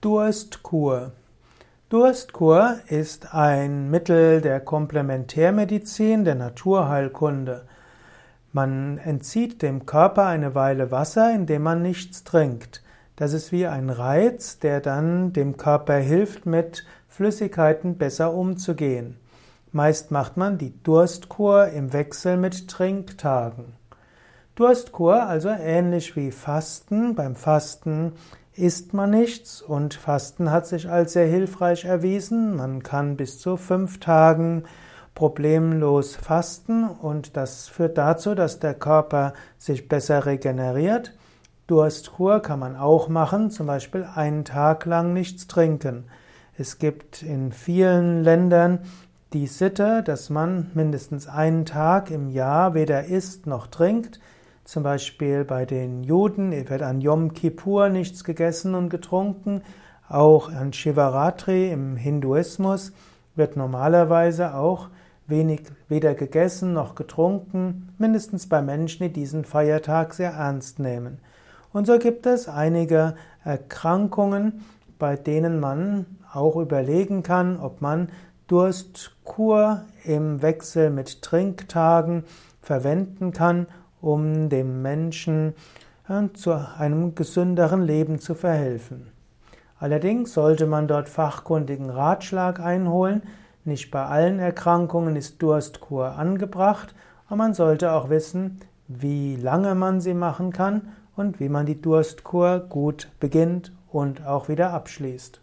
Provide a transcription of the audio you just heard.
Durstkur. Durstkur ist ein Mittel der Komplementärmedizin, der Naturheilkunde. Man entzieht dem Körper eine Weile Wasser, indem man nichts trinkt. Das ist wie ein Reiz, der dann dem Körper hilft, mit Flüssigkeiten besser umzugehen. Meist macht man die Durstkur im Wechsel mit Trinktagen. Durstkur also ähnlich wie Fasten. Beim Fasten isst man nichts und Fasten hat sich als sehr hilfreich erwiesen. Man kann bis zu fünf Tagen problemlos fasten und das führt dazu, dass der Körper sich besser regeneriert. Durstkur kann man auch machen, zum Beispiel einen Tag lang nichts trinken. Es gibt in vielen Ländern die Sitte, dass man mindestens einen Tag im Jahr weder isst noch trinkt. Zum Beispiel bei den Juden wird an Yom Kippur nichts gegessen und getrunken. Auch an Shivaratri im Hinduismus wird normalerweise auch wenig weder gegessen noch getrunken, mindestens bei Menschen, die diesen Feiertag sehr ernst nehmen. Und so gibt es einige Erkrankungen, bei denen man auch überlegen kann, ob man Durstkur im Wechsel mit Trinktagen verwenden kann, um dem Menschen äh, zu einem gesünderen Leben zu verhelfen. Allerdings sollte man dort fachkundigen Ratschlag einholen. Nicht bei allen Erkrankungen ist Durstkur angebracht, aber man sollte auch wissen, wie lange man sie machen kann und wie man die Durstkur gut beginnt und auch wieder abschließt.